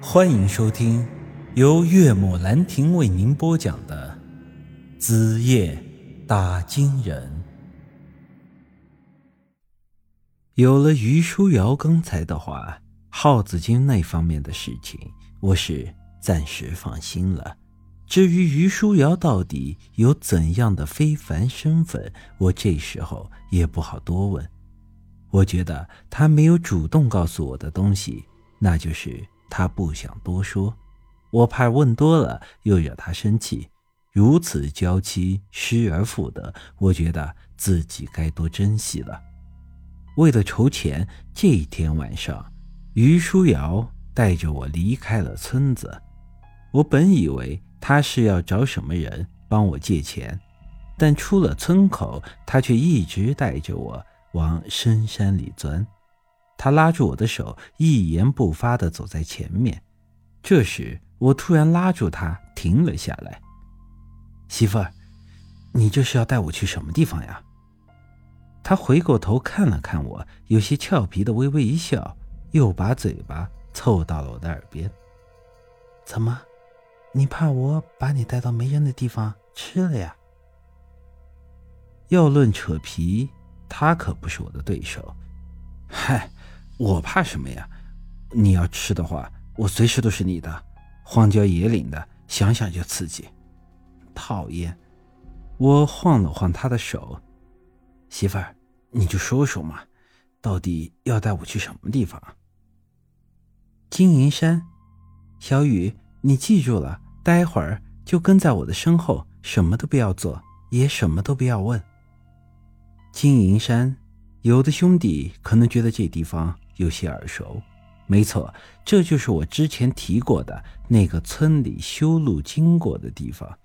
欢迎收听由岳母兰亭为您播讲的《子夜打金人》。有了于书瑶刚才的话，耗子精那方面的事情，我是暂时放心了。至于于书瑶到底有怎样的非凡身份，我这时候也不好多问。我觉得他没有主动告诉我的东西，那就是他不想多说。我怕问多了又惹他生气。如此娇妻失而复得，我觉得自己该多珍惜了。为了筹钱，这一天晚上，于书瑶带着我离开了村子。我本以为他是要找什么人帮我借钱，但出了村口，他却一直带着我。往深山里钻，他拉住我的手，一言不发地走在前面。这时，我突然拉住他，停了下来。媳妇儿，你这是要带我去什么地方呀？他回过头看了看我，有些俏皮的微微一笑，又把嘴巴凑到了我的耳边。怎么，你怕我把你带到没人的地方吃了呀？要论扯皮。他可不是我的对手，嗨，我怕什么呀？你要吃的话，我随时都是你的。荒郊野岭的，想想就刺激。讨厌！我晃了晃他的手，媳妇儿，你就说说嘛，到底要带我去什么地方？金银山。小雨，你记住了，待会儿就跟在我的身后，什么都不要做，也什么都不要问。金银山，有的兄弟可能觉得这地方有些耳熟。没错，这就是我之前提过的那个村里修路经过的地方。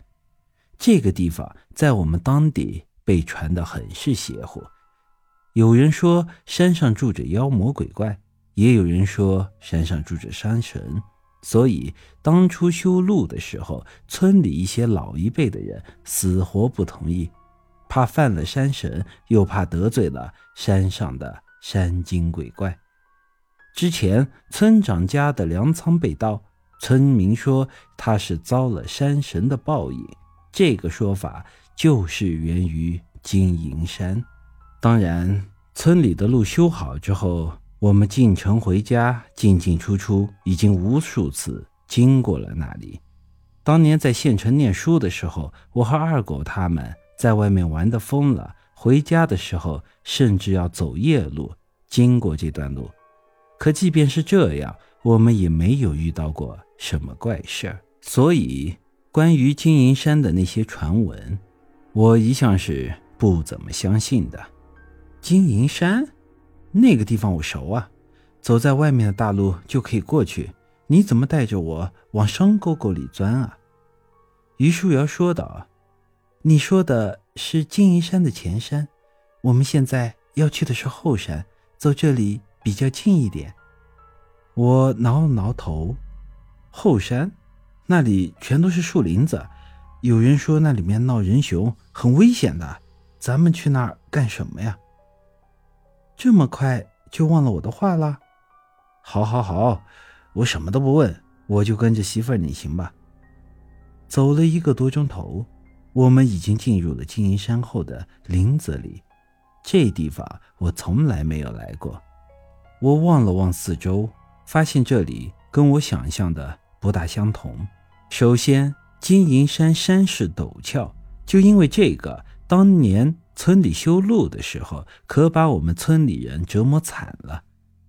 这个地方在我们当地被传得很是邪乎。有人说山上住着妖魔鬼怪，也有人说山上住着山神。所以当初修路的时候，村里一些老一辈的人死活不同意。怕犯了山神，又怕得罪了山上的山精鬼怪。之前村长家的粮仓被盗，村民说他是遭了山神的报应。这个说法就是源于金银山。当然，村里的路修好之后，我们进城回家进进出出已经无数次经过了那里。当年在县城念书的时候，我和二狗他们。在外面玩的疯了，回家的时候甚至要走夜路经过这段路。可即便是这样，我们也没有遇到过什么怪事儿。所以，关于金银山的那些传闻，我一向是不怎么相信的。金银山，那个地方我熟啊，走在外面的大路就可以过去。你怎么带着我往山沟沟里钻啊？于书瑶说道。你说的是金银山的前山，我们现在要去的是后山，走这里比较近一点。我挠了挠头，后山那里全都是树林子，有人说那里面闹人熊，很危险的。咱们去那儿干什么呀？这么快就忘了我的话了？好，好，好，我什么都不问，我就跟着媳妇儿你行吧。走了一个多钟头。我们已经进入了金银山后的林子里，这地方我从来没有来过。我望了望四周，发现这里跟我想象的不大相同。首先，金银山山势陡峭，就因为这个，当年村里修路的时候，可把我们村里人折磨惨了。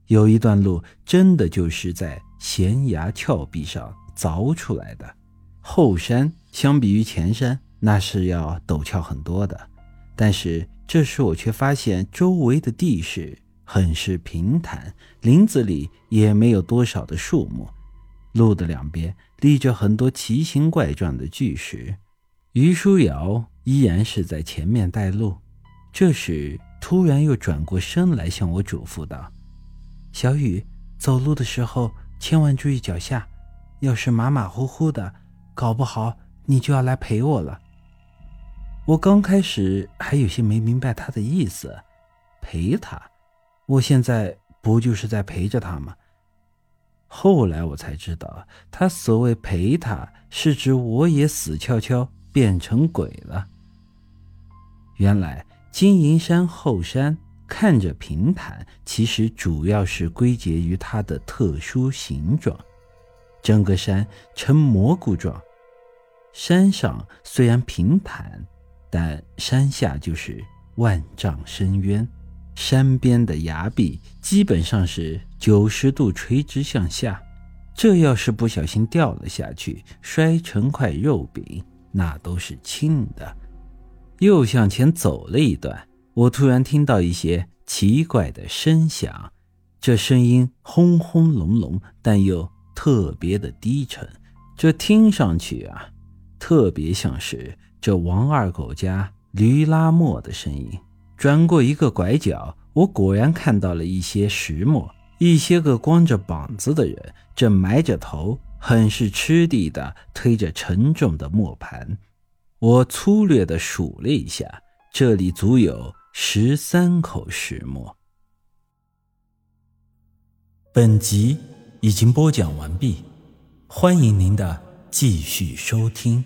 有一段路真的就是在悬崖峭壁上凿出来的。后山相比于前山。那是要陡峭很多的，但是这时我却发现周围的地势很是平坦，林子里也没有多少的树木，路的两边立着很多奇形怪状的巨石。于书瑶依然是在前面带路，这时突然又转过身来向我嘱咐道：“小雨，走路的时候千万注意脚下，要是马马虎虎的，搞不好你就要来陪我了。”我刚开始还有些没明白他的意思，陪他，我现在不就是在陪着他吗？后来我才知道，他所谓陪他，是指我也死翘翘变成鬼了。原来金银山后山看着平坦，其实主要是归结于它的特殊形状，整个山呈蘑菇状。山上虽然平坦，但山下就是万丈深渊。山边的崖壁基本上是九十度垂直向下，这要是不小心掉了下去，摔成块肉饼，那都是轻的。又向前走了一段，我突然听到一些奇怪的声响，这声音轰轰隆隆，但又特别的低沉，这听上去啊，特别像是这王二狗家驴拉磨的声音。转过一个拐角，我果然看到了一些石磨，一些个光着膀子的人正埋着头，很是吃力地推着沉重的磨盘。我粗略地数了一下，这里足有十三口石磨。本集已经播讲完毕，欢迎您的继续收听。